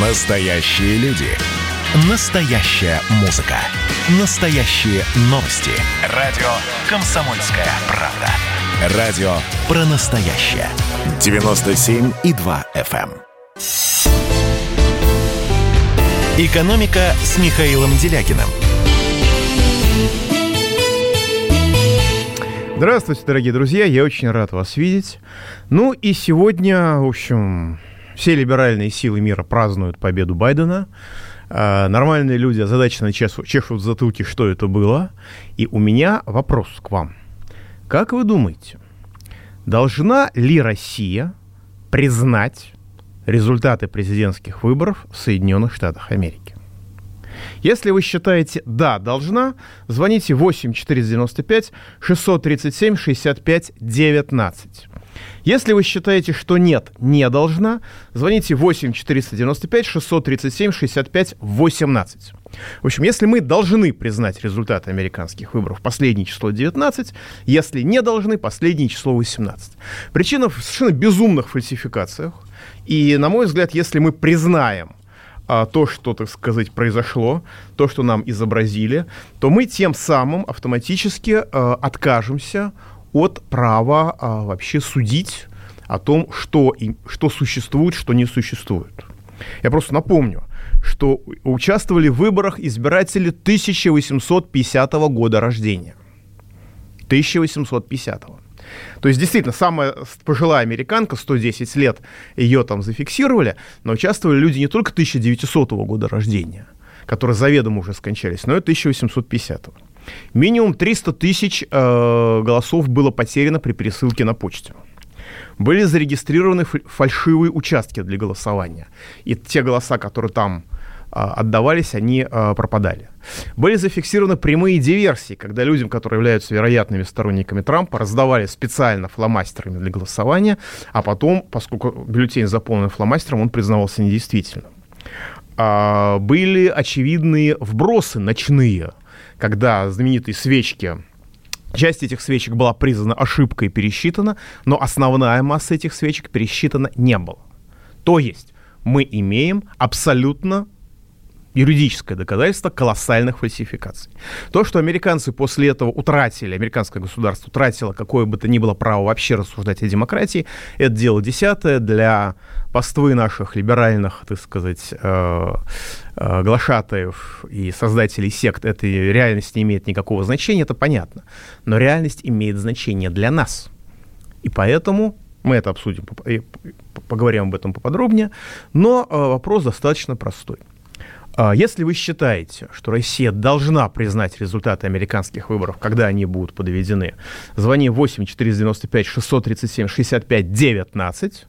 Настоящие люди. Настоящая музыка. Настоящие новости. Радио «Комсомольская правда». Радио про настоящее. 97,2 FM. эм. «Экономика» с Михаилом Делякиным. Здравствуйте, дорогие друзья, я очень рад вас видеть. Ну и сегодня, в общем, все либеральные силы мира празднуют победу Байдена. А, нормальные люди озадаченно чешут, чешут затылки, что это было. И у меня вопрос к вам. Как вы думаете, должна ли Россия признать результаты президентских выборов в Соединенных Штатах Америки? Если вы считаете «да, должна», звоните 8 495 637 65 19. Если вы считаете, что нет, не должна, звоните 8 495 637 65 18. В общем, если мы должны признать результаты американских выборов, последнее число 19, если не должны, последнее число 18. Причина в совершенно безумных фальсификациях. И, на мой взгляд, если мы признаем а, то, что, так сказать, произошло, то, что нам изобразили, то мы тем самым автоматически а, откажемся от права а, вообще судить о том, что, и, что существует, что не существует. Я просто напомню, что участвовали в выборах избиратели 1850 года рождения. 1850 -го. То есть, действительно, самая пожилая американка, 110 лет, ее там зафиксировали, но участвовали люди не только 1900 года рождения, которые заведомо уже скончались, но и 1850 -го. Минимум 300 тысяч э, голосов было потеряно при пересылке на почту. Были зарегистрированы фальшивые участки для голосования. И те голоса, которые там а, отдавались, они а, пропадали. Были зафиксированы прямые диверсии, когда людям, которые являются вероятными сторонниками Трампа, раздавали специально фломастерами для голосования, а потом, поскольку бюллетень заполнен фломастером, он признавался недействительным. А, были очевидные вбросы ночные, когда знаменитые свечки Часть этих свечек была признана ошибкой и пересчитана, но основная масса этих свечек пересчитана не была. То есть мы имеем абсолютно юридическое доказательство колоссальных фальсификаций. То, что американцы после этого утратили, американское государство утратило какое бы то ни было право вообще рассуждать о демократии, это дело десятое для паствы наших либеральных, так сказать, э, э, глашатаев и создателей сект этой реальности не имеет никакого значения, это понятно. Но реальность имеет значение для нас. И поэтому мы это обсудим, поговорим об этом поподробнее. Но э, вопрос достаточно простой. А если вы считаете, что Россия должна признать результаты американских выборов, когда они будут подведены, звони 8 495 637 65 19.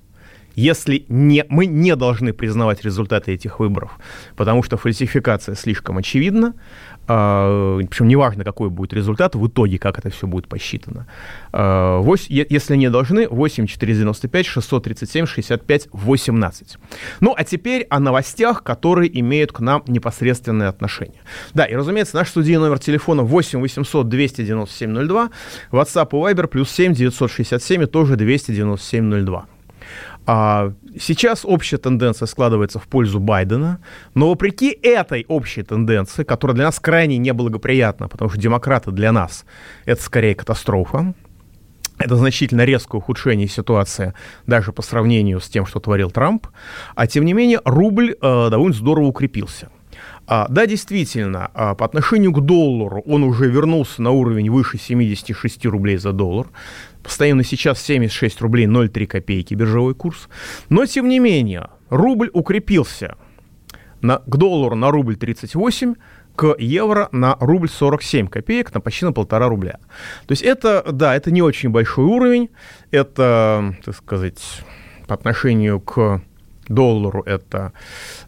Если не, мы не должны признавать результаты этих выборов, потому что фальсификация слишком очевидна, причем неважно, какой будет результат, в итоге, как это все будет посчитано. А, если не должны, 8 495 637 65 18. Ну, а теперь о новостях, которые имеют к нам непосредственное отношение. Да, и, разумеется, наш студийный номер телефона 8 800 297 02, WhatsApp и Viber плюс 7 967 и тоже 297 02. А, сейчас общая тенденция складывается в пользу Байдена, но вопреки этой общей тенденции, которая для нас крайне неблагоприятна, потому что демократы для нас это скорее катастрофа, это значительно резкое ухудшение ситуации даже по сравнению с тем, что творил Трамп. А тем не менее, рубль э, довольно здорово укрепился. А, да, действительно, а, по отношению к доллару он уже вернулся на уровень выше 76 рублей за доллар. Постоянно сейчас 76 рублей 0,3 копейки биржевой курс. Но, тем не менее, рубль укрепился на, к доллару на рубль 38, к евро на рубль 47 копеек, на почти на полтора рубля. То есть это, да, это не очень большой уровень, это, так сказать, по отношению к доллару это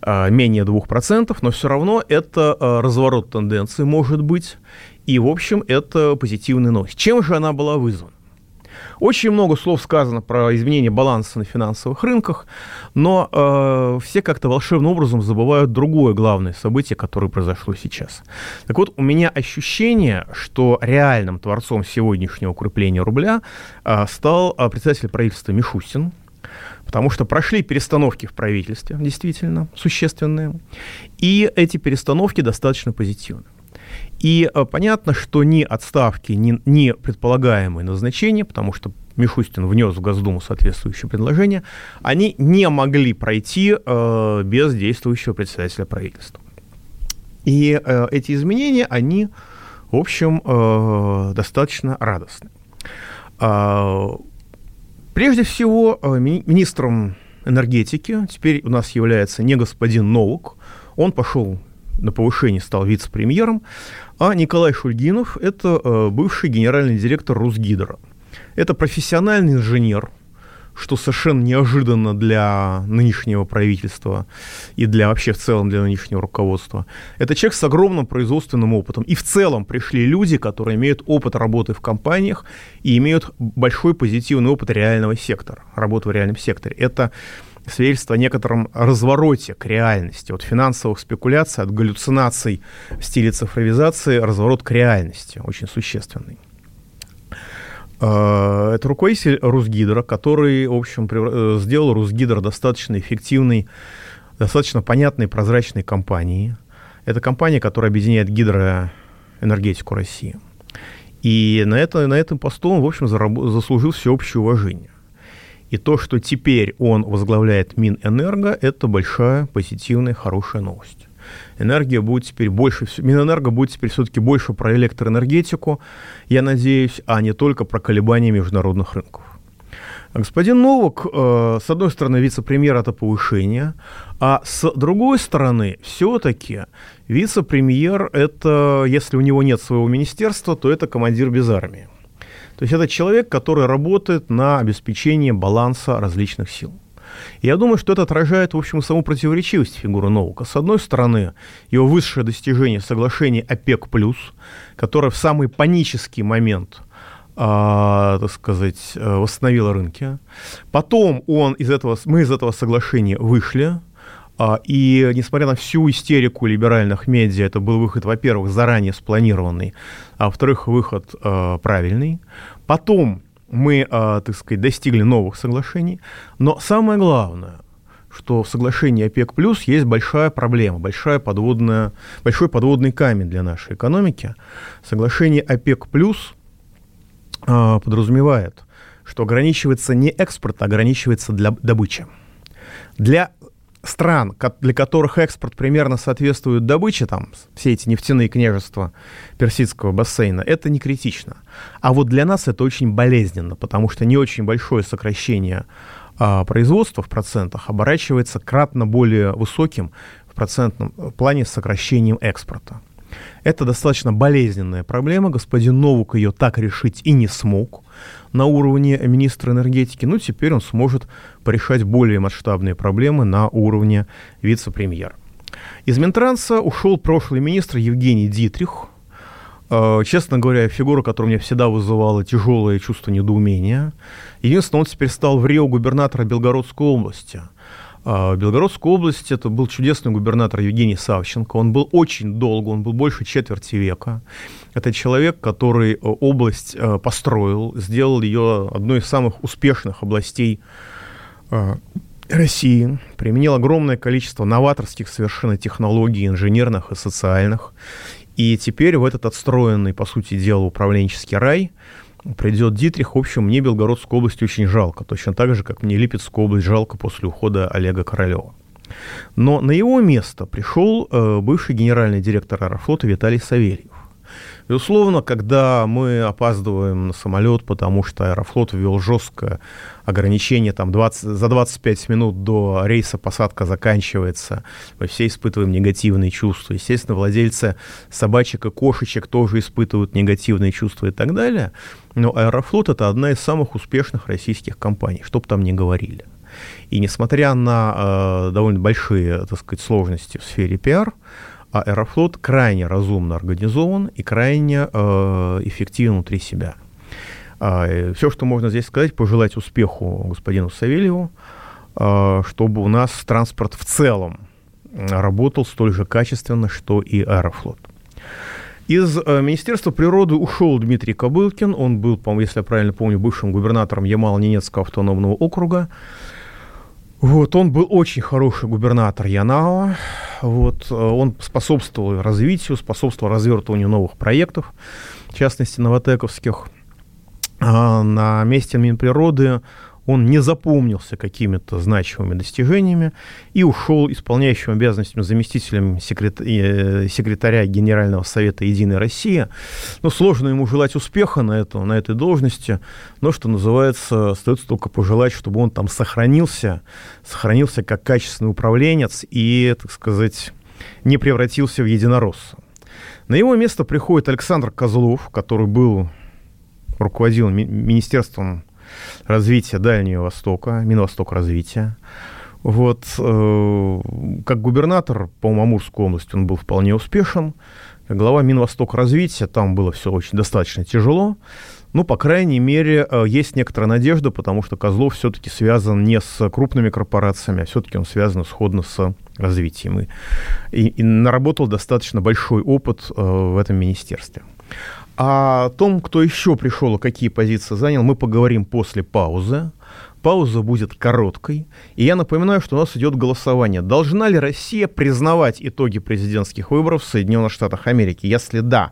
э, менее 2%, но все равно это э, разворот тенденции может быть, и, в общем, это позитивный новость. Чем же она была вызвана? Очень много слов сказано про изменение баланса на финансовых рынках, но э, все как-то волшебным образом забывают другое главное событие, которое произошло сейчас. Так вот, у меня ощущение, что реальным творцом сегодняшнего укрепления рубля э, стал э, председатель правительства Мишустин, Потому что прошли перестановки в правительстве, действительно, существенные. И эти перестановки достаточно позитивны. И э, понятно, что ни отставки, ни, ни предполагаемые назначения, потому что Мишустин внес в Госдуму соответствующее предложение, они не могли пройти э, без действующего председателя правительства. И э, эти изменения, они, в общем, э, достаточно радостны. Э, прежде всего, э, ми- министром энергетики теперь у нас является не господин Новок, он пошел на повышение, стал вице-премьером, а Николай Шульгинов – это э, бывший генеральный директор Русгидро. Это профессиональный инженер, что совершенно неожиданно для нынешнего правительства и для вообще в целом для нынешнего руководства. Это человек с огромным производственным опытом. И в целом пришли люди, которые имеют опыт работы в компаниях и имеют большой позитивный опыт реального сектора, работы в реальном секторе. Это свидетельство о некотором развороте к реальности, от финансовых спекуляций, от галлюцинаций в стиле цифровизации, разворот к реальности, очень существенный. А, это руководитель Русгидро, который, в общем, э, сделал Русгидро достаточно эффективной, достаточно понятной, прозрачной компанией. Это компания, которая объединяет гидроэнергетику России. И на, это, на этом посту он, в общем, заслужил всеобщее уважение. И то, что теперь он возглавляет Минэнерго, это большая, позитивная, хорошая новость. Энергия будет теперь больше, Минэнерго будет теперь все-таки больше про электроэнергетику, я надеюсь, а не только про колебания международных рынков. Господин Новок, э, с одной стороны, вице-премьер это повышение, а с другой стороны, все-таки вице-премьер это, если у него нет своего министерства, то это командир без армии. То есть это человек, который работает на обеспечение баланса различных сил. Я думаю, что это отражает, в общем, саму противоречивость фигуры Новака. С одной стороны, его высшее достижение соглашения ОПЕК+, которое в самый панический момент а, так сказать, восстановило рынки. Потом он из этого, мы из этого соглашения вышли, а, и несмотря на всю истерику либеральных медиа, это был выход, во-первых, заранее спланированный, а во-вторых, выход э, правильный. Потом мы, э, так сказать, достигли новых соглашений. Но самое главное, что в соглашении ОПЕК плюс есть большая проблема, большая подводная, большой подводный камень для нашей экономики. Соглашение ОПЕК плюс э, подразумевает, что ограничивается не экспорт, а ограничивается для добычи. Для стран, для которых экспорт примерно соответствует добыче, там, все эти нефтяные княжества Персидского бассейна, это не критично. А вот для нас это очень болезненно, потому что не очень большое сокращение а, производства в процентах оборачивается кратно более высоким в процентном плане сокращением экспорта. Это достаточно болезненная проблема. Господин Новук ее так решить и не смог на уровне министра энергетики. Ну, теперь он сможет порешать более масштабные проблемы на уровне вице-премьера. Из Минтранса ушел прошлый министр Евгений Дитрих. Э, честно говоря, фигура, которая мне всегда вызывала тяжелое чувство недоумения. Единственное, он теперь стал в Рио губернатора Белгородской области – в Белгородской области это был чудесный губернатор Евгений Савченко. Он был очень долго, он был больше четверти века. Это человек, который э, область э, построил, сделал ее одной из самых успешных областей э, России, применил огромное количество новаторских совершенно технологий, инженерных и социальных. И теперь в этот отстроенный, по сути дела, управленческий рай – придет Дитрих. В общем, мне Белгородскую область очень жалко, точно так же, как мне Липецкую область жалко после ухода Олега Королева. Но на его место пришел э, бывший генеральный директор Аэрофлота Виталий Савельев. Безусловно, когда мы опаздываем на самолет, потому что Аэрофлот ввел жесткое ограничение, там 20, за 25 минут до рейса посадка заканчивается, мы все испытываем негативные чувства. Естественно, владельцы собачек и кошечек тоже испытывают негативные чувства и так далее. Но Аэрофлот — это одна из самых успешных российских компаний, что бы там ни говорили. И несмотря на э, довольно большие, так сказать, сложности в сфере пиар, а Аэрофлот крайне разумно организован и крайне э, эффективен внутри себя. Э, все, что можно здесь сказать, пожелать успеху господину Савельеву, э, чтобы у нас транспорт в целом работал столь же качественно, что и Аэрофлот. Из э, Министерства природы ушел Дмитрий Кобылкин. Он был, если я правильно помню, бывшим губернатором Ямало-Ненецкого автономного округа. Вот, он был очень хороший губернатор Янао. Вот, э, он способствовал развитию, способствовал развертыванию новых проектов, в частности, новотековских. А на месте Минприроды он не запомнился какими-то значимыми достижениями и ушел исполняющим обязанностями заместителем секрет... Э, секретаря Генерального совета «Единой России». Но сложно ему желать успеха на, это, на этой должности, но, что называется, остается только пожелать, чтобы он там сохранился, сохранился как качественный управленец и, так сказать, не превратился в единоросса. На его место приходит Александр Козлов, который был руководил ми- Министерством развития Дальнего Востока, Минвосток развития. Вот, э, как губернатор по Амурской области он был вполне успешен. Как глава Минвосток развития там было все очень достаточно тяжело. Ну, по крайней мере, э, есть некоторая надежда, потому что Козлов все-таки связан не с крупными корпорациями, а все-таки он связан сходно с развитием. И, и, и наработал достаточно большой опыт э, в этом министерстве. О том, кто еще пришел и какие позиции занял, мы поговорим после паузы. Пауза будет короткой. И я напоминаю, что у нас идет голосование. Должна ли Россия признавать итоги президентских выборов в Соединенных Штатах Америки? Если да,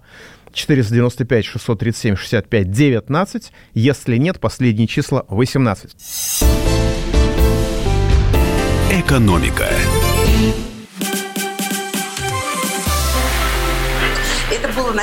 495, 637, 65, 19. Если нет, последние числа 18. Экономика.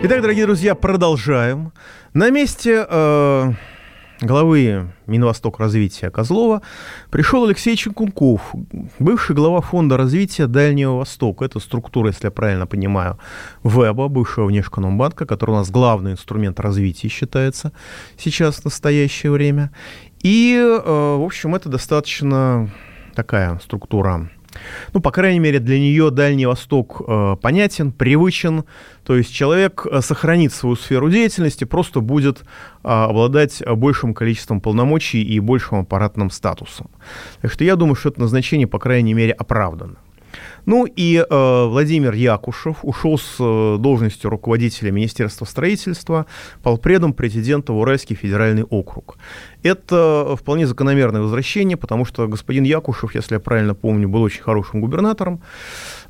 Итак, дорогие друзья, продолжаем. На месте э, главы Минвосток развития Козлова пришел Алексей Чекунков, бывший глава Фонда развития Дальнего Востока. Это структура, если я правильно понимаю, ВЭБа, бывшего Внешэкономбанка, который у нас главный инструмент развития считается сейчас в настоящее время. И, э, в общем, это достаточно такая структура ну, по крайней мере, для нее Дальний Восток э, понятен, привычен. То есть человек э, сохранит свою сферу деятельности, просто будет э, обладать большим количеством полномочий и большим аппаратным статусом. Так что я думаю, что это назначение, по крайней мере, оправдано. Ну и э, Владимир Якушев ушел с э, должности руководителя Министерства строительства полпредом президента Уральский федеральный округ. Это вполне закономерное возвращение, потому что господин Якушев, если я правильно помню, был очень хорошим губернатором,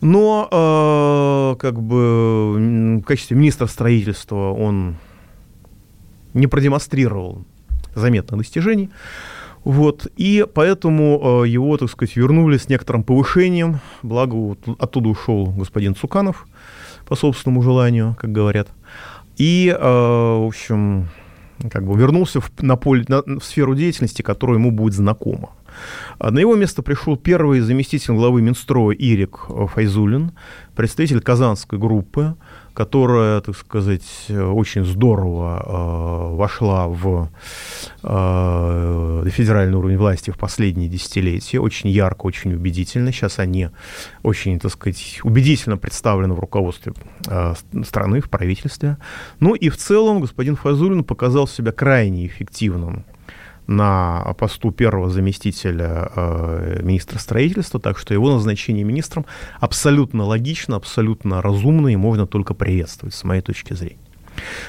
но э, как бы в качестве министра строительства он не продемонстрировал заметных достижений. Вот, и поэтому э, его, так сказать, вернули с некоторым повышением, благо вот, оттуда ушел господин Цуканов по собственному желанию, как говорят. И, э, в общем, как бы вернулся в, на поле, на, в сферу деятельности, которая ему будет знакома. А на его место пришел первый заместитель главы Минстроя Ирик Файзулин, представитель казанской группы, которая, так сказать, очень здорово э, вошла в э, федеральный уровень власти в последние десятилетия, очень ярко, очень убедительно. Сейчас они очень, так сказать, убедительно представлены в руководстве э, страны, в правительстве. Ну и в целом господин Фазулин показал себя крайне эффективным на посту первого заместителя э, министра строительства, так что его назначение министром абсолютно логично, абсолютно разумно и можно только приветствовать, с моей точки зрения.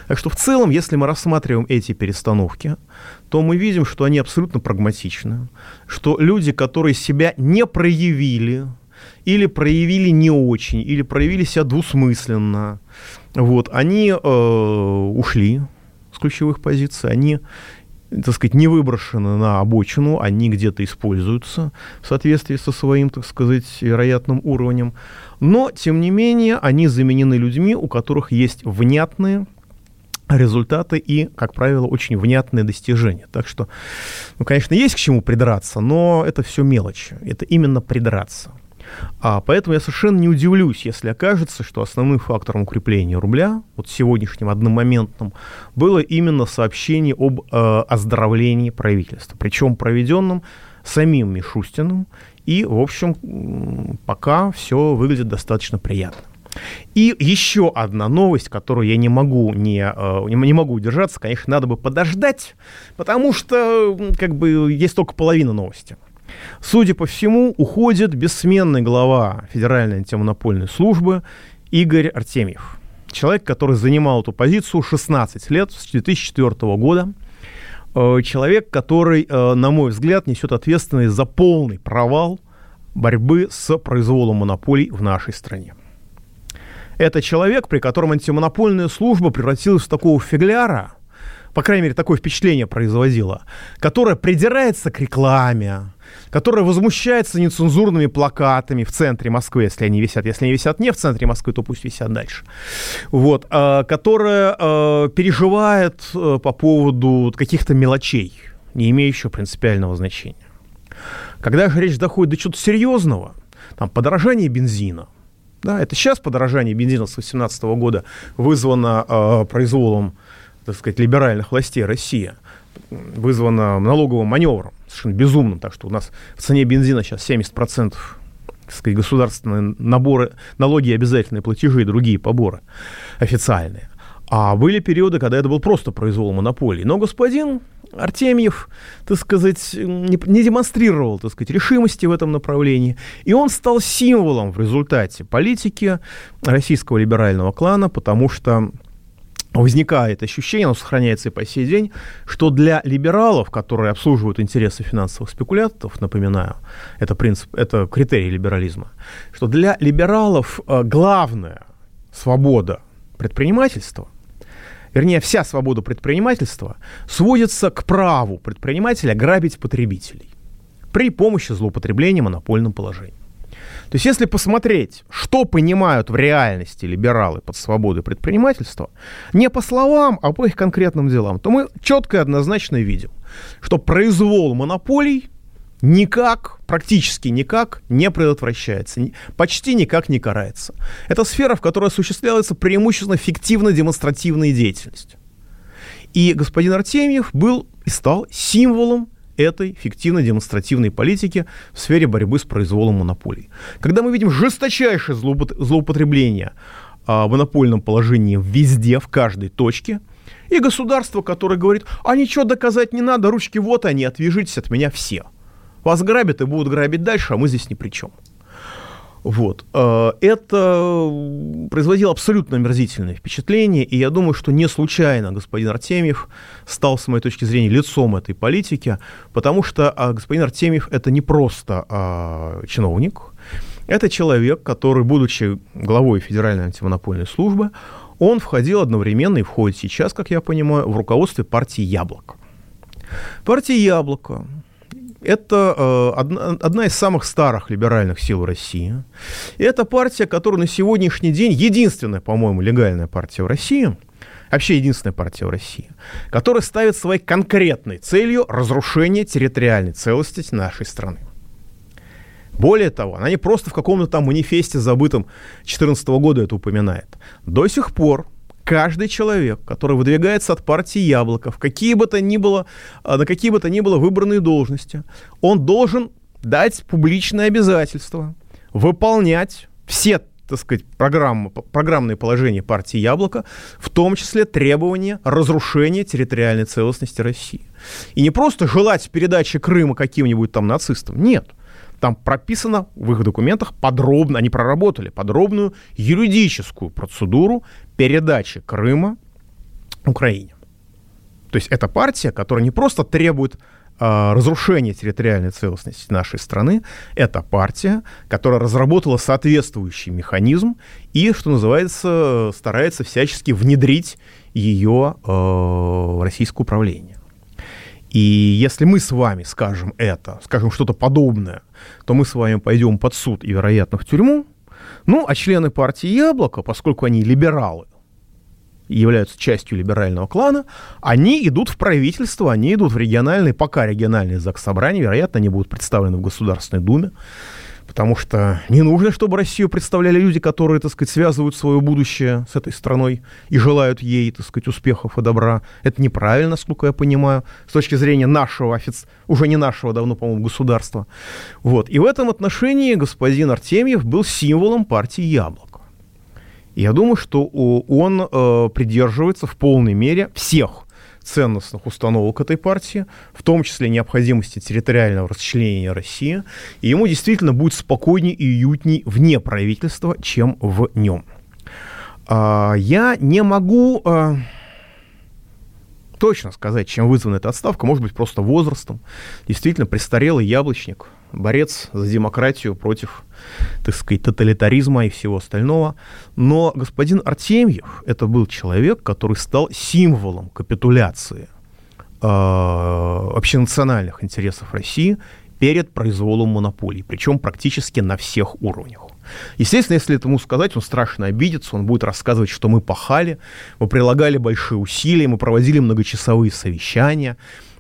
Так что в целом, если мы рассматриваем эти перестановки, то мы видим, что они абсолютно прагматичны, что люди, которые себя не проявили, или проявили не очень, или проявили себя двусмысленно, вот, они э, ушли с ключевых позиций, они так сказать, не выброшены на обочину, они где-то используются в соответствии со своим, так сказать, вероятным уровнем. Но, тем не менее, они заменены людьми, у которых есть внятные результаты и, как правило, очень внятные достижения. Так что, ну, конечно, есть к чему придраться, но это все мелочи. Это именно придраться. А поэтому я совершенно не удивлюсь, если окажется, что основным фактором укрепления рубля, вот сегодняшним одномоментным, было именно сообщение об э, оздоровлении правительства, причем проведенном самим Мишустиным. И, в общем, пока все выглядит достаточно приятно. И еще одна новость, которую я не могу не, э, не могу удержаться, конечно, надо бы подождать, потому что как бы есть только половина новости. Судя по всему, уходит бессменный глава Федеральной антимонопольной службы Игорь Артемьев. Человек, который занимал эту позицию 16 лет, с 2004 года. Э, человек, который, э, на мой взгляд, несет ответственность за полный провал борьбы с произволом монополий в нашей стране. Это человек, при котором антимонопольная служба превратилась в такого фигляра, по крайней мере, такое впечатление производила, которая придирается к рекламе, которая возмущается нецензурными плакатами в центре Москвы, если они висят. Если они висят не в центре Москвы, то пусть висят дальше. Вот, э, которая э, переживает э, по поводу каких-то мелочей, не имеющих принципиального значения. Когда же речь доходит до чего-то серьезного, там, подорожание бензина – да, это сейчас подорожание бензина с 2018 года вызвано э, произволом, так сказать, либеральных властей России, вызвано налоговым маневром, совершенно безумным, так что у нас в цене бензина сейчас 70% так сказать, государственные наборы, налоги, обязательные платежи и другие поборы официальные. А были периоды, когда это был просто произвол монополии. Но господин Артемьев, так сказать, не, не демонстрировал, так сказать, решимости в этом направлении. И он стал символом в результате политики российского либерального клана, потому что возникает ощущение, оно сохраняется и по сей день, что для либералов, которые обслуживают интересы финансовых спекулянтов, напоминаю, это принцип, это критерий либерализма, что для либералов э, главная свобода предпринимательства – вернее, вся свобода предпринимательства сводится к праву предпринимателя грабить потребителей при помощи злоупотребления монопольным положением. То есть, если посмотреть, что понимают в реальности либералы под свободой предпринимательства, не по словам, а по их конкретным делам, то мы четко и однозначно видим, что произвол монополий никак, практически никак не предотвращается, почти никак не карается. Это сфера, в которой осуществляется преимущественно фиктивно-демонстративная деятельность. И господин Артемьев был и стал символом этой фиктивно-демонстративной политики в сфере борьбы с произволом монополий. Когда мы видим жесточайшее злоупотребление а, монопольном положении везде, в каждой точке, и государство, которое говорит, а ничего доказать не надо, ручки вот они, отвяжитесь от меня все – вас грабят и будут грабить дальше, а мы здесь ни при чем. Вот. Э, это производило абсолютно омерзительное впечатление, и я думаю, что не случайно господин Артемьев стал, с моей точки зрения, лицом этой политики, потому что а, господин Артемьев – это не просто а, чиновник, это человек, который, будучи главой Федеральной антимонопольной службы, он входил одновременно и входит сейчас, как я понимаю, в руководстве партии «Яблоко». Партия «Яблоко» это э, одна, одна из самых старых либеральных сил России. И это партия, которая на сегодняшний день единственная, по-моему, легальная партия в России, вообще единственная партия в России, которая ставит своей конкретной целью разрушение территориальной целостности нашей страны. Более того, она не просто в каком-то там манифесте забытом 2014 года это упоминает. До сих пор каждый человек, который выдвигается от партии Яблоко, в какие бы то ни было, а, на какие бы то ни было выбранные должности, он должен дать публичное обязательство, выполнять все так сказать, программы, программные положения партии «Яблоко», в том числе требования разрушения территориальной целостности России. И не просто желать передачи Крыма каким-нибудь там нацистам, нет. Там прописано в их документах подробно, они проработали подробную юридическую процедуру передачи Крыма Украине. То есть это партия, которая не просто требует э, разрушения территориальной целостности нашей страны, это партия, которая разработала соответствующий механизм и, что называется, старается всячески внедрить ее э, в российское управление. И если мы с вами скажем это, скажем что-то подобное, то мы с вами пойдем под суд и, вероятно, в тюрьму. Ну, а члены партии «Яблоко», поскольку они либералы, являются частью либерального клана, они идут в правительство, они идут в региональные, пока региональные ЗАГС собрания, вероятно, они будут представлены в Государственной Думе, Потому что не нужно, чтобы Россию представляли люди, которые, так сказать, связывают свое будущее с этой страной и желают ей, так сказать, успехов и добра. Это неправильно, насколько я понимаю, с точки зрения нашего, офици... уже не нашего давно, по-моему, государства. Вот. И в этом отношении господин Артемьев был символом партии «Яблоко». Я думаю, что он э, придерживается в полной мере всех ценностных установок этой партии, в том числе необходимости территориального расчленения России, и ему действительно будет спокойнее и уютней вне правительства, чем в нем. А, я не могу а, точно сказать, чем вызвана эта отставка, может быть, просто возрастом. Действительно, престарелый яблочник – борец за демократию против, так сказать, тоталитаризма и всего остального. Но господин Артемьев это был человек, который стал символом капитуляции э, общенациональных интересов России перед произволом монополий, причем практически на всех уровнях. Естественно, если этому сказать, он страшно обидится, он будет рассказывать, что мы пахали, мы прилагали большие усилия, мы проводили многочасовые совещания,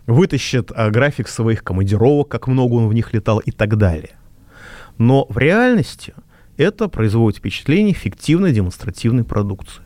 вытащит а, график своих командировок, как много он в них летал и так далее. Но в реальности это производит впечатление фиктивной демонстративной продукции.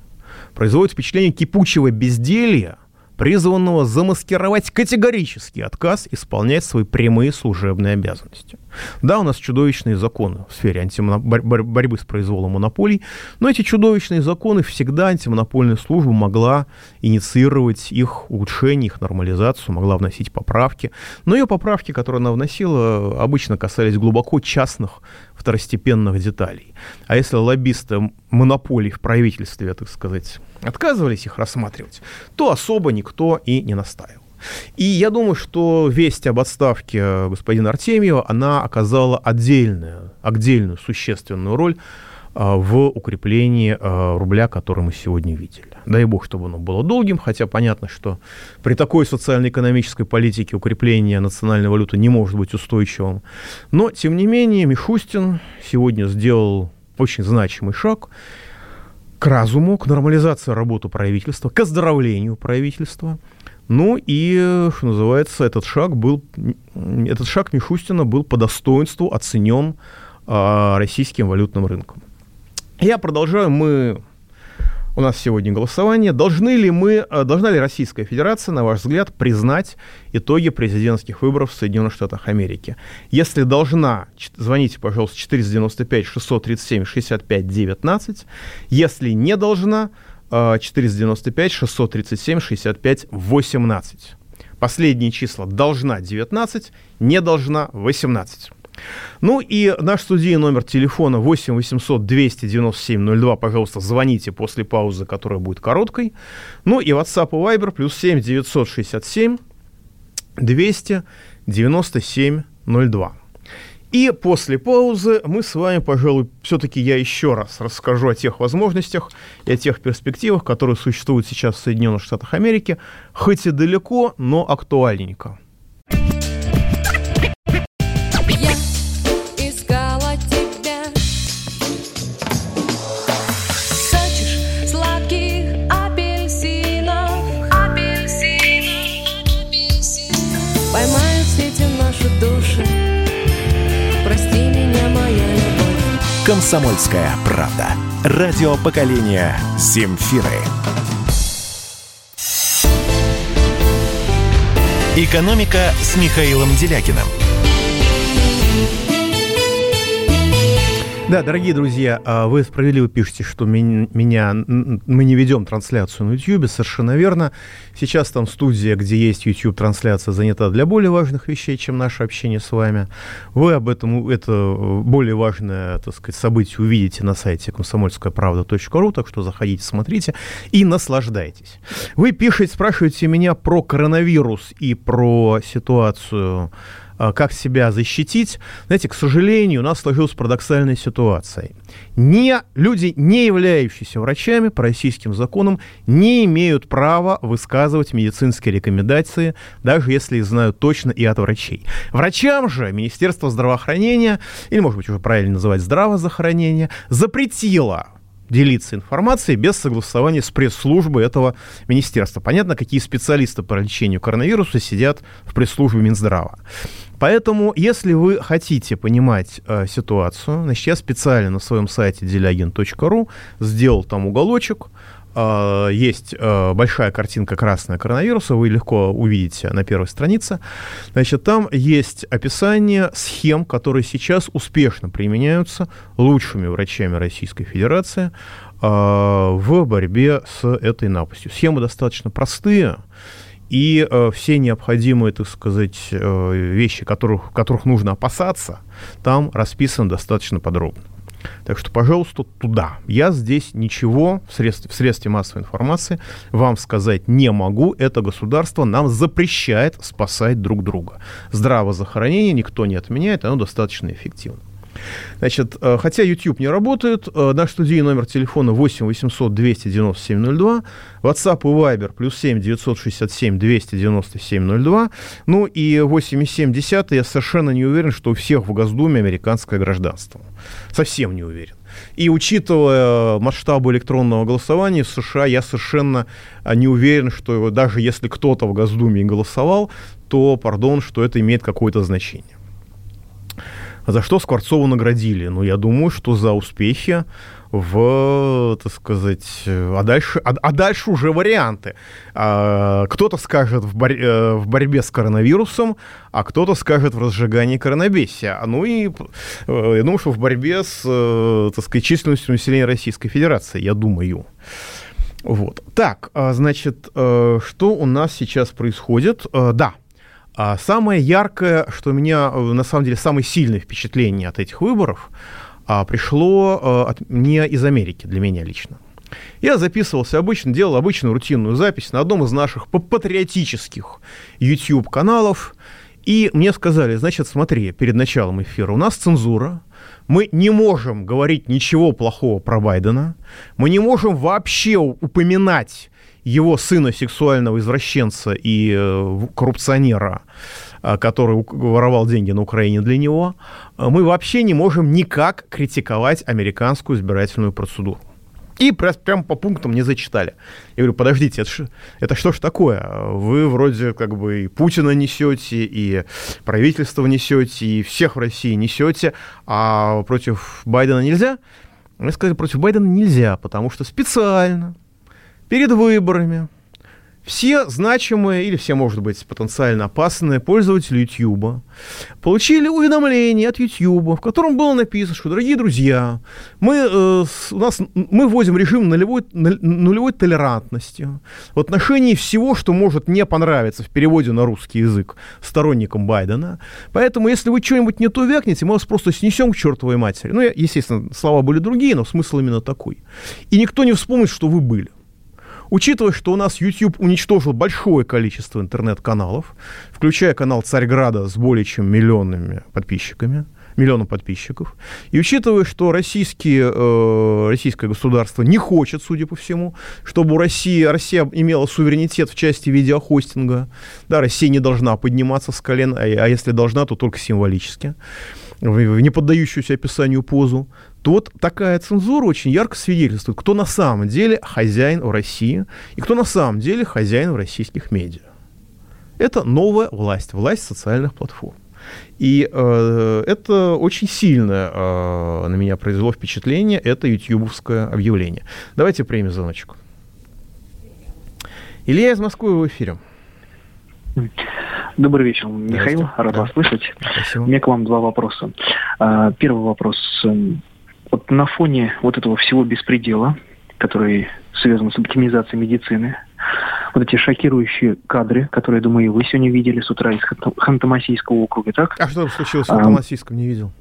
Производит впечатление кипучего безделья, призванного замаскировать категорический отказ исполнять свои прямые служебные обязанности. Да, у нас чудовищные законы в сфере антимоно... борьбы с произволом монополий, но эти чудовищные законы всегда антимонопольная служба могла инициировать их улучшение, их нормализацию, могла вносить поправки. Но ее поправки, которые она вносила, обычно касались глубоко частных второстепенных деталей. А если лоббисты монополий в правительстве, так сказать, отказывались их рассматривать, то особо никто и не настаивал. И я думаю, что весть об отставке господина Артемьева, она оказала отдельную, отдельную существенную роль а, в укреплении а, рубля, который мы сегодня видели. Дай бог, чтобы оно было долгим, хотя понятно, что при такой социально-экономической политике укрепление национальной валюты не может быть устойчивым. Но, тем не менее, Мишустин сегодня сделал очень значимый шаг к разуму, к нормализации работы правительства, к оздоровлению правительства. Ну и, что называется, этот шаг был, этот шаг Мишустина был по достоинству оценен а, российским валютным рынком. Я продолжаю, мы у нас сегодня голосование. Должны ли мы, э, должна ли Российская Федерация, на ваш взгляд, признать итоги президентских выборов в Соединенных Штатах Америки? Если должна, звоните, пожалуйста, 495 637 65 19. Если не должна, 495 637 65 18. Последние числа должна 19, не должна 18. Ну и наш студийный номер телефона 8 800 297 02. Пожалуйста, звоните после паузы, которая будет короткой. Ну и WhatsApp и Viber плюс 7 967 297 02. И после паузы мы с вами, пожалуй, все-таки я еще раз расскажу о тех возможностях и о тех перспективах, которые существуют сейчас в Соединенных Штатах Америки, хоть и далеко, но актуальненько. «Комсомольская правда». Радио поколения «Земфиры». «Экономика» с Михаилом Делякиным – Да, дорогие друзья, а, вы справедливо пишете, что меня, мы не ведем трансляцию на YouTube, совершенно верно. Сейчас там студия, где есть YouTube-трансляция, занята для более важных вещей, чем наше общение с вами. Вы об этом, это более важное, так сказать, событие увидите на сайте комсомольская-правда.ру, так что заходите, смотрите и наслаждайтесь. Вы пишете, спрашиваете меня про коронавирус и про ситуацию как себя защитить. Знаете, к сожалению, у нас сложилась парадоксальная ситуация. Не, люди, не являющиеся врачами по российским законам, не имеют права высказывать медицинские рекомендации, даже если их знают точно и от врачей. Врачам же Министерство здравоохранения, или, может быть, уже правильно называть здравоохранение, запретило делиться информацией без согласования с пресс-службой этого министерства. Понятно, какие специалисты по лечению коронавируса сидят в пресс-службе Минздрава. Поэтому, если вы хотите понимать э, ситуацию, значит, я специально на своем сайте делягин.ру сделал там уголочек, э, есть э, большая картинка красная коронавируса, вы легко увидите на первой странице. Значит, там есть описание схем, которые сейчас успешно применяются лучшими врачами Российской Федерации э, в борьбе с этой напастью. Схемы достаточно простые, и э, все необходимые, так сказать, э, вещи, которых, которых нужно опасаться, там расписаны достаточно подробно. Так что, пожалуйста, туда. Я здесь ничего в средстве, в средстве массовой информации вам сказать не могу. Это государство нам запрещает спасать друг друга. Здравоохранение никто не отменяет, оно достаточно эффективно. Значит, э, хотя YouTube не работает, э, наш студийный номер телефона 8 800 297 02, WhatsApp и Viber плюс 7 967 297 02, ну и 8,7 я совершенно не уверен, что у всех в Госдуме американское гражданство. Совсем не уверен. И учитывая масштабы электронного голосования в США, я совершенно э, не уверен, что даже если кто-то в Госдуме голосовал, то, пардон, что это имеет какое-то значение. А за что Скворцову наградили? Ну, я думаю, что за успехи в, так сказать, а дальше, а, а дальше уже варианты. А, кто-то скажет в, бор- э, в борьбе с коронавирусом, а кто-то скажет в разжигании коронабесия. Ну и э, я думаю, что в борьбе с, э, так сказать, численностью населения Российской Федерации, я думаю. Вот. Так, значит, что у нас сейчас происходит? Да, а самое яркое, что у меня, э, на самом деле, самое сильное впечатление от этих выборов а, пришло а, от, не из Америки, для меня лично. Я записывался обычно, делал обычную рутинную запись на одном из наших патриотических YouTube-каналов, и мне сказали, значит, смотри, перед началом эфира у нас цензура, мы не можем говорить ничего плохого про Байдена, мы не можем вообще упоминать его сына сексуального извращенца и э, коррупционера, э, который воровал деньги на Украине для него, э, мы вообще не можем никак критиковать американскую избирательную процедуру. И прям по пунктам не зачитали. Я говорю, подождите, это, ш, это что ж такое? Вы вроде как бы и Путина несете, и правительство несете, и всех в России несете, а против Байдена нельзя? Мне сказали, против Байдена нельзя, потому что специально перед выборами все значимые или все, может быть, потенциально опасные пользователи YouTube получили уведомление от YouTube, в котором было написано, что, дорогие друзья, мы, э, у нас, мы вводим режим нулевой, нулевой толерантности в отношении всего, что может не понравиться в переводе на русский язык сторонникам Байдена. Поэтому, если вы что-нибудь не то вякнете, мы вас просто снесем к чертовой матери. Ну, естественно, слова были другие, но смысл именно такой. И никто не вспомнит, что вы были. Учитывая, что у нас YouTube уничтожил большое количество интернет-каналов, включая канал Царьграда с более чем миллионными подписчиками, миллионом подписчиков. И учитывая, что российские, э, российское государство не хочет, судя по всему, чтобы у России, Россия имела суверенитет в части видеохостинга, да, Россия не должна подниматься с колен, а, а если должна, то только символически, в не поддающуюся описанию позу, то вот такая цензура очень ярко свидетельствует, кто на самом деле хозяин в России и кто на самом деле хозяин в российских медиа. Это новая власть, власть социальных платформ. И э, это очень сильно э, на меня произвело впечатление, это ютубовское объявление. Давайте примем звоночку. Илья из Москвы в эфире. Добрый вечер, Михаил, рад да. вас слышать. Спасибо. У меня к вам два вопроса. А, первый вопрос вот на фоне вот этого всего беспредела, который связан с оптимизацией медицины, вот эти шокирующие кадры, которые, думаю, вы сегодня видели с утра из Ханты-Мансийского округа, так? А что там случилось в Ханты-Мансийском, не видел?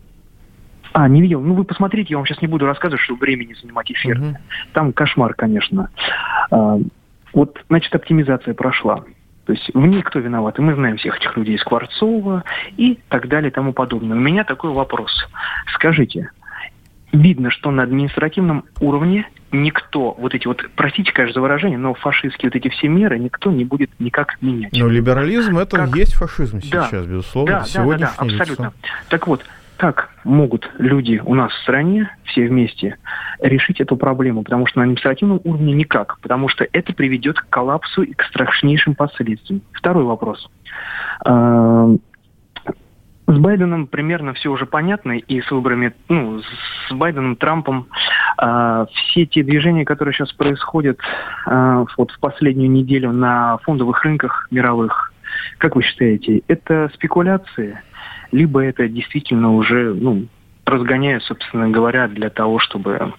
А, не видел. Ну, вы посмотрите, я вам сейчас не буду рассказывать, чтобы времени занимать эфир. Угу. Там кошмар, конечно. А, вот, значит, оптимизация прошла. То есть в ней кто виноват? И мы знаем всех этих людей, Скворцова и так далее и тому подобное. У меня такой вопрос. Скажите, видно, что на административном уровне никто, вот эти вот, простите, конечно, за выражение, но фашистские вот эти все меры никто не будет никак менять. Но либерализм это как... есть фашизм сейчас, да. безусловно, да, да, да, да, абсолютно. Лицо. Так вот, как могут люди у нас в стране все вместе решить эту проблему? Потому что на административном уровне никак, потому что это приведет к коллапсу и к страшнейшим последствиям. Второй вопрос. С Байденом примерно все уже понятно, и с выборами, ну, с Байденом, Трампом, э, все те движения, которые сейчас происходят э, вот в последнюю неделю на фондовых рынках мировых, как вы считаете, это спекуляции, либо это действительно уже, ну, разгоняют, собственно говоря, для того, чтобы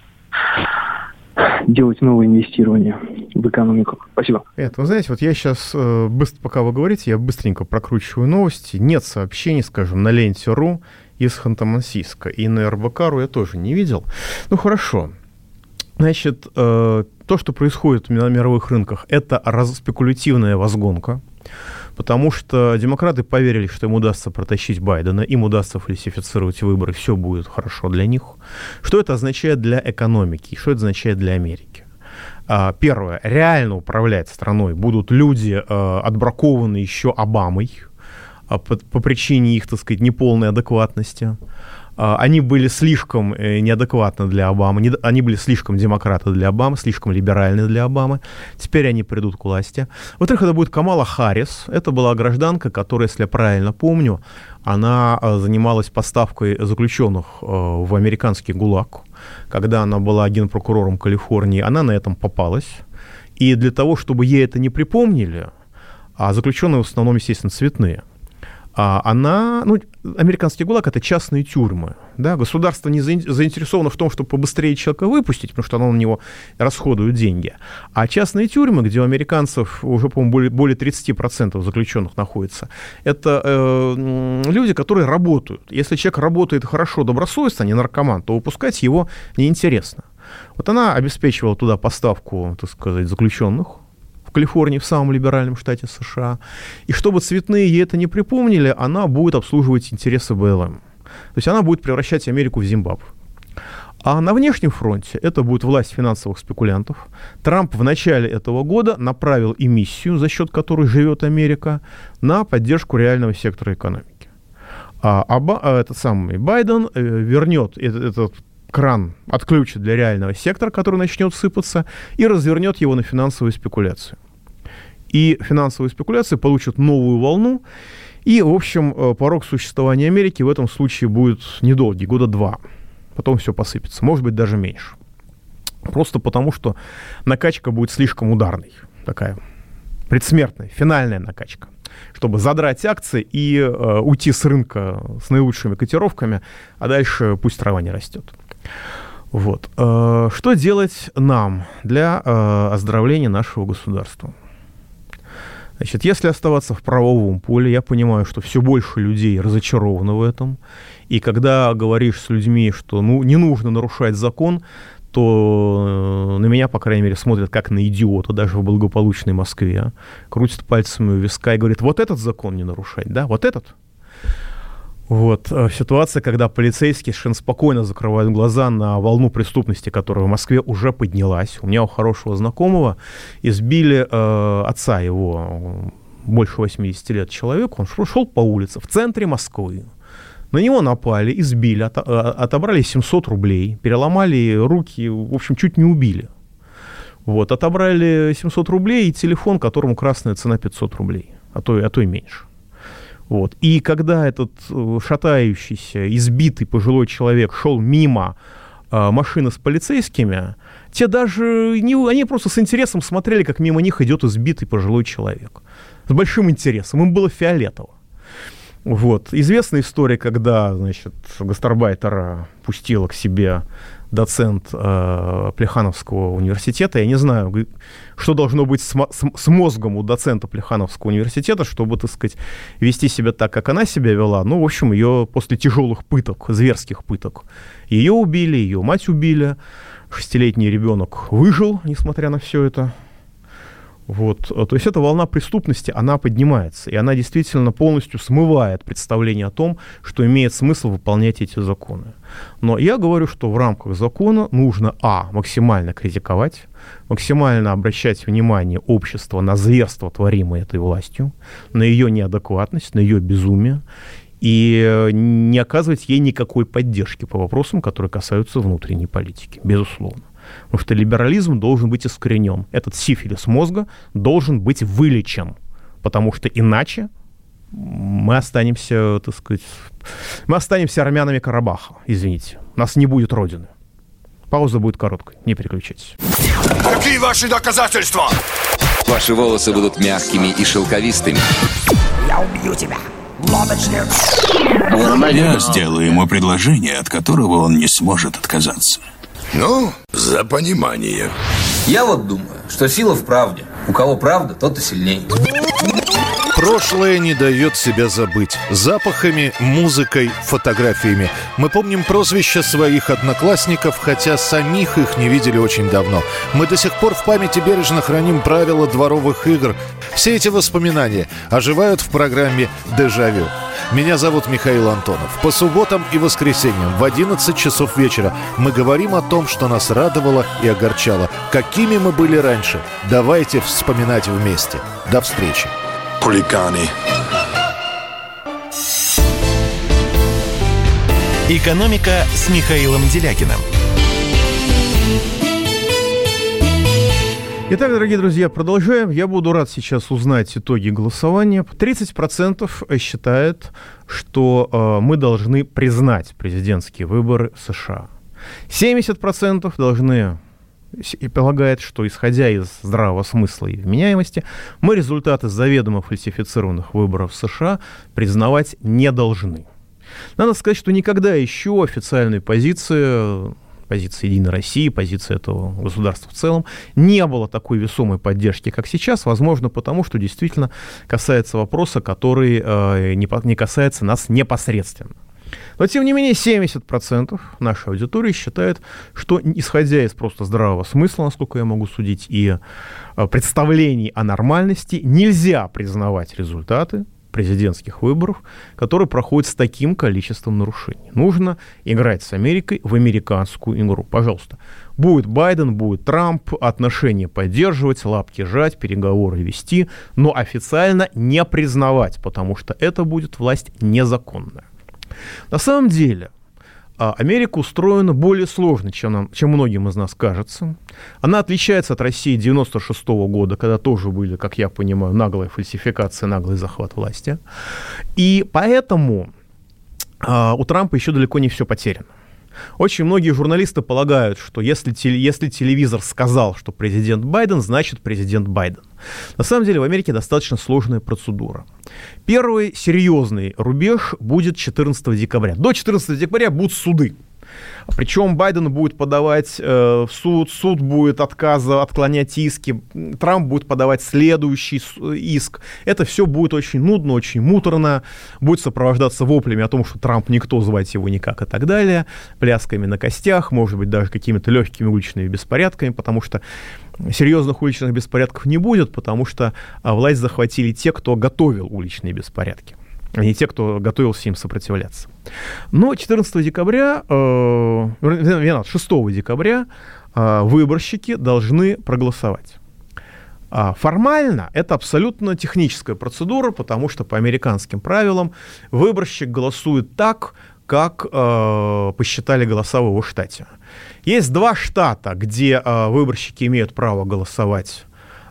делать новые инвестирования в экономику. Спасибо. Это, вы знаете, вот я сейчас, э, быстро, пока вы говорите, я быстренько прокручиваю новости. Нет сообщений, скажем, на ленте.ру из Ханты-Мансийска. И на РБК.ру я тоже не видел. Ну, хорошо. Значит, э, то, что происходит на мировых рынках, это спекулятивная возгонка потому что демократы поверили, что им удастся протащить Байдена, им удастся фальсифицировать выборы, все будет хорошо для них. Что это означает для экономики, что это означает для Америки? А, первое, реально управлять страной будут люди, э, отбракованные еще Обамой, а, по, по причине их, так сказать, неполной адекватности. А, они были слишком э, неадекватны для Обамы, они были слишком демократы для Обамы, слишком либеральны для Обамы. Теперь они придут к власти. Во-вторых, это будет Камала Харрис. Это была гражданка, которая, если я правильно помню, она э, занималась поставкой заключенных э, в американский ГУЛАГ. Когда она была генпрокурором Калифорнии, она на этом попалась. И для того, чтобы ей это не припомнили, а заключенные в основном, естественно, цветные – а она, ну, американский ГУЛАГ – это частные тюрьмы. Да? Государство не заинтересовано в том, чтобы побыстрее человека выпустить, потому что оно на него расходует деньги. А частные тюрьмы, где у американцев уже, по-моему, более, более 30% заключенных находится, это э, люди, которые работают. Если человек работает хорошо, добросовестно, а не наркоман, то выпускать его неинтересно. Вот она обеспечивала туда поставку, так сказать, заключенных, Калифорнии, в самом либеральном штате США. И чтобы цветные ей это не припомнили, она будет обслуживать интересы БЛМ. То есть она будет превращать Америку в Зимбабве. А на внешнем фронте это будет власть финансовых спекулянтов. Трамп в начале этого года направил эмиссию, за счет которой живет Америка, на поддержку реального сектора экономики. А, а этот самый Байден э, вернет этот, этот кран, отключит для реального сектора, который начнет сыпаться, и развернет его на финансовую спекуляцию и финансовые спекуляции получат новую волну. И, в общем, э, порог существования Америки в этом случае будет недолгий, года два. Потом все посыпется, может быть, даже меньше. Просто потому, что накачка будет слишком ударной. Такая предсмертная, финальная накачка. Чтобы задрать акции и э, уйти с рынка с наилучшими котировками, а дальше пусть трава не растет. Вот. Э, что делать нам для э, оздоровления нашего государства? Значит, если оставаться в правовом поле, я понимаю, что все больше людей разочарованы в этом. И когда говоришь с людьми, что ну, не нужно нарушать закон, то э, на меня, по крайней мере, смотрят как на идиота, даже в благополучной Москве. Крутят пальцами у виска и говорят, вот этот закон не нарушать, да, вот этот. Вот. Э, ситуация, когда полицейские совершенно спокойно закрывают глаза на волну преступности, которая в Москве уже поднялась. У меня у хорошего знакомого избили э, отца его, больше 80 лет человек, он шел по улице в центре Москвы. На него напали, избили, от, э, отобрали 700 рублей, переломали руки, в общем, чуть не убили. Вот, отобрали 700 рублей и телефон, которому красная цена 500 рублей, а то, а то и меньше. Вот. И когда этот э, шатающийся, избитый пожилой человек шел мимо э, машины с полицейскими, те даже не, они просто с интересом смотрели, как мимо них идет избитый пожилой человек. С большим интересом. Им было фиолетово. Вот. Известная история, когда, значит, гастарбайтера пустила к себе доцент э, Плехановского университета. Я не знаю, что должно быть с, с, с мозгом у доцента Плехановского университета, чтобы, так сказать, вести себя так, как она себя вела. Ну, в общем, ее после тяжелых пыток, зверских пыток, ее убили, ее мать убили. Шестилетний ребенок выжил, несмотря на все это. Вот. Э, то есть эта волна преступности, она поднимается, и она действительно полностью смывает представление о том, что имеет смысл выполнять эти законы. Но я говорю, что в рамках закона нужно, а, максимально критиковать, максимально обращать внимание общества на зверство, творимое этой властью, на ее неадекватность, на ее безумие, и не оказывать ей никакой поддержки по вопросам, которые касаются внутренней политики, безусловно. Потому что либерализм должен быть искоренен. Этот сифилис мозга должен быть вылечен, потому что иначе мы останемся, так сказать, мы останемся армянами Карабаха, извините. У нас не будет родины. Пауза будет короткой, не переключайтесь. Какие ваши доказательства? Ваши волосы будут мягкими и шелковистыми. Я убью тебя, лодочник! Я сделаю ему предложение, от которого он не сможет отказаться. Ну, за понимание. Я вот думаю, что сила в правде. У кого правда, тот и сильнее. Прошлое не дает себя забыть. Запахами, музыкой, фотографиями. Мы помним прозвища своих одноклассников, хотя самих их не видели очень давно. Мы до сих пор в памяти бережно храним правила дворовых игр. Все эти воспоминания оживают в программе «Дежавю». Меня зовут Михаил Антонов. По субботам и воскресеньям в 11 часов вечера мы говорим о том, что нас радовало и огорчало. Какими мы были раньше. Давайте вспоминать вместе. До встречи. Хулиганы. «Экономика» с Михаилом Делякиным. Итак, дорогие друзья, продолжаем. Я буду рад сейчас узнать итоги голосования. 30% считает, что э, мы должны признать президентские выборы США. 70% должны и полагает, что, исходя из здравого смысла и вменяемости, мы результаты заведомо фальсифицированных выборов в США признавать не должны. Надо сказать, что никогда еще официальной позиции позиция Единой России, позиция этого государства в целом, не было такой весомой поддержки, как сейчас, возможно, потому что действительно касается вопроса, который э, не, не касается нас непосредственно. Но, тем не менее, 70% нашей аудитории считает, что, исходя из просто здравого смысла, насколько я могу судить, и э, представлений о нормальности, нельзя признавать результаты президентских выборов, которые проходят с таким количеством нарушений. Нужно играть с Америкой в американскую игру. Пожалуйста. Будет Байден, будет Трамп, отношения поддерживать, лапки жать, переговоры вести, но официально не признавать, потому что это будет власть незаконная. На самом деле, Америка устроена более сложно, чем, нам, чем многим из нас кажется. Она отличается от России 96 -го года, когда тоже были, как я понимаю, наглая фальсификация, наглый захват власти. И поэтому а, у Трампа еще далеко не все потеряно. Очень многие журналисты полагают, что если, если телевизор сказал, что президент Байден, значит президент Байден. На самом деле в Америке достаточно сложная процедура. Первый серьезный рубеж будет 14 декабря. До 14 декабря будут суды. Причем Байден будет подавать э, в суд, суд будет отказа, отклонять иски, Трамп будет подавать следующий иск. Это все будет очень нудно, очень муторно, будет сопровождаться воплями о том, что Трамп никто, звать его никак и так далее, плясками на костях, может быть, даже какими-то легкими уличными беспорядками, потому что серьезных уличных беспорядков не будет, потому что а, власть захватили те, кто готовил уличные беспорядки а не те, кто готовился им сопротивляться. Но 14 декабря, э, 6 декабря э, выборщики должны проголосовать. А формально это абсолютно техническая процедура, потому что по американским правилам выборщик голосует так, как э, посчитали голоса в его штате. Есть два штата, где э, выборщики имеют право голосовать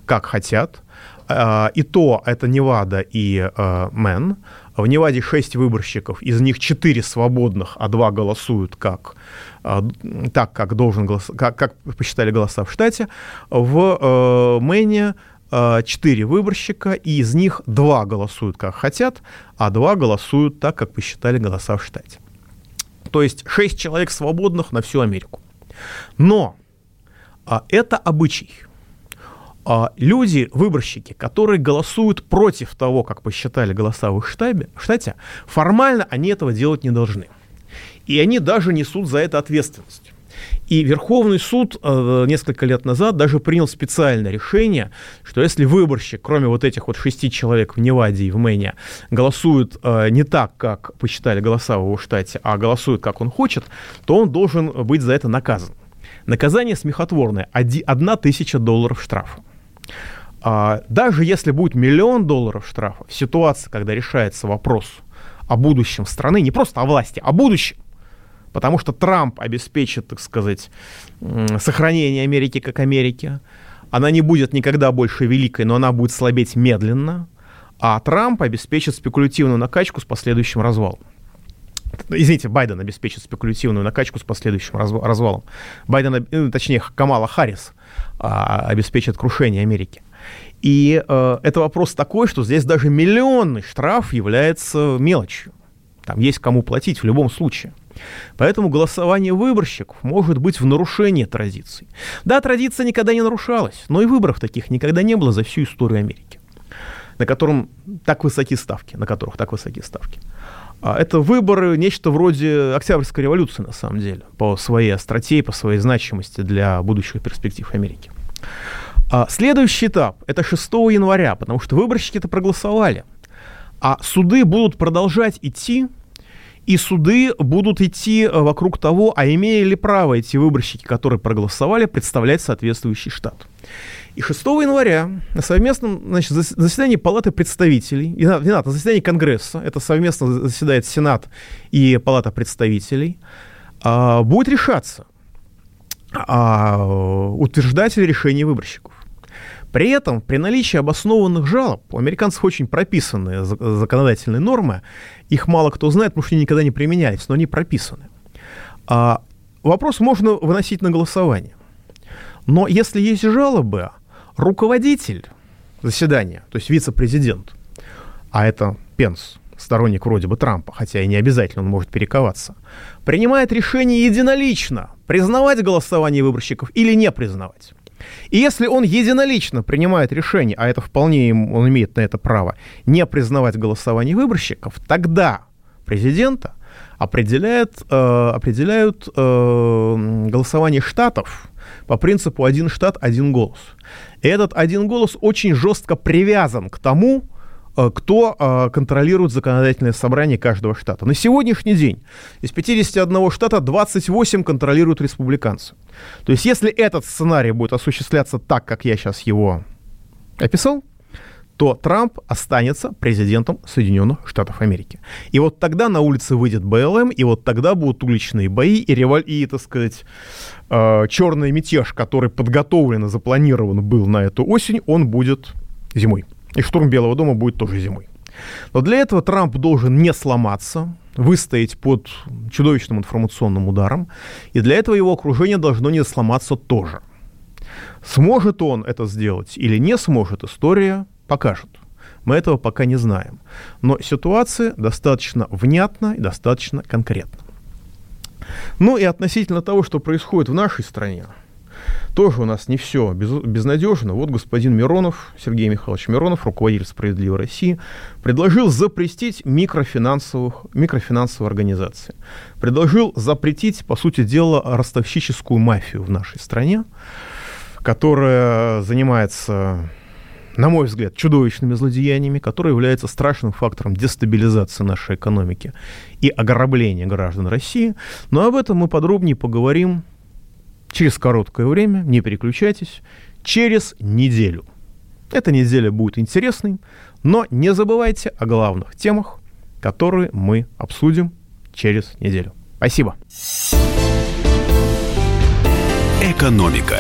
как хотят. Э, и то это Невада и э, Мэн. В Неваде 6 выборщиков, из них 4 свободных, а 2 голосуют как, а, так, как, должен голос, как, как посчитали голоса в штате. В э, Мэне 4 э, выборщика, и из них 2 голосуют как хотят, а 2 голосуют так, как посчитали голоса в штате. То есть 6 человек свободных на всю Америку. Но а, это обычай. А люди, выборщики, которые голосуют против того, как посчитали голоса в их штабе, штате, формально они этого делать не должны. И они даже несут за это ответственность. И Верховный суд э, несколько лет назад даже принял специальное решение, что если выборщик, кроме вот этих вот шести человек в Неваде и в Мэне, голосует э, не так, как посчитали голоса в его штате, а голосует, как он хочет, то он должен быть за это наказан. Наказание смехотворное – одна тысяча долларов штрафа. А, даже если будет миллион долларов штрафа, в ситуации, когда решается вопрос о будущем страны, не просто о власти, о будущем. Потому что Трамп обеспечит, так сказать, сохранение Америки как Америки. Она не будет никогда больше великой, но она будет слабеть медленно. А Трамп обеспечит спекулятивную накачку с последующим развалом. Извините, Байден обеспечит спекулятивную накачку с последующим развалом. Байден, э, точнее, Камала Харрис а, обеспечит крушение Америки. И э, это вопрос такой, что здесь даже миллионный штраф является мелочью. Там есть кому платить в любом случае. Поэтому голосование выборщиков может быть в нарушении традиций. Да, традиция никогда не нарушалась, но и выборов таких никогда не было за всю историю Америки, на котором так высоки ставки, на которых так высоки ставки. А это выборы, нечто вроде Октябрьской революции, на самом деле, по своей остроте, по своей значимости для будущих перспектив Америки. А следующий этап – это 6 января, потому что выборщики это проголосовали. А суды будут продолжать идти, и суды будут идти э, вокруг того, а имея ли право эти выборщики, которые проголосовали, представлять соответствующий штат. И 6 января на совместном значит, заседании Палаты представителей, не надо, на заседании Конгресса, это совместно заседает Сенат и Палата представителей, а, будет решаться, а, утверждать ли решение выборщиков. При этом, при наличии обоснованных жалоб, у американцев очень прописанные законодательные нормы, их мало кто знает, потому что они никогда не применялись, но они прописаны. А, вопрос можно выносить на голосование. Но если есть жалобы, руководитель заседания, то есть вице-президент, а это Пенс, сторонник вроде бы Трампа, хотя и не обязательно он может перековаться, принимает решение единолично, признавать голосование выборщиков или не признавать. И если он единолично принимает решение, а это вполне он имеет на это право, не признавать голосование выборщиков, тогда президента определяет, э, определяют э, голосование штатов по принципу один штат, один голос. Этот один голос очень жестко привязан к тому, э, кто э, контролирует законодательное собрание каждого штата. На сегодняшний день из 51 штата 28 контролируют республиканцы. То есть если этот сценарий будет осуществляться так, как я сейчас его описал, то Трамп останется президентом Соединенных Штатов Америки. И вот тогда на улице выйдет БЛМ, и вот тогда будут уличные бои и, револь... и так сказать, э, черный мятеж, который подготовлен и запланирован был на эту осень, он будет зимой. И штурм Белого дома будет тоже зимой. Но для этого Трамп должен не сломаться, выстоять под чудовищным информационным ударом, и для этого его окружение должно не сломаться тоже. Сможет он это сделать или не сможет, история покажет. Мы этого пока не знаем. Но ситуация достаточно внятна и достаточно конкретна. Ну и относительно того, что происходит в нашей стране, тоже у нас не все без, безнадежно. Вот господин Миронов, Сергей Михайлович Миронов, руководитель «Справедливой России», предложил запретить микрофинансовых, микрофинансовые организации. Предложил запретить, по сути дела, ростовщическую мафию в нашей стране, которая занимается на мой взгляд, чудовищными злодеяниями, которые являются страшным фактором дестабилизации нашей экономики и ограбления граждан России. Но об этом мы подробнее поговорим через короткое время, не переключайтесь, через неделю. Эта неделя будет интересной, но не забывайте о главных темах, которые мы обсудим через неделю. Спасибо. Экономика.